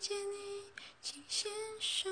见你，请先生。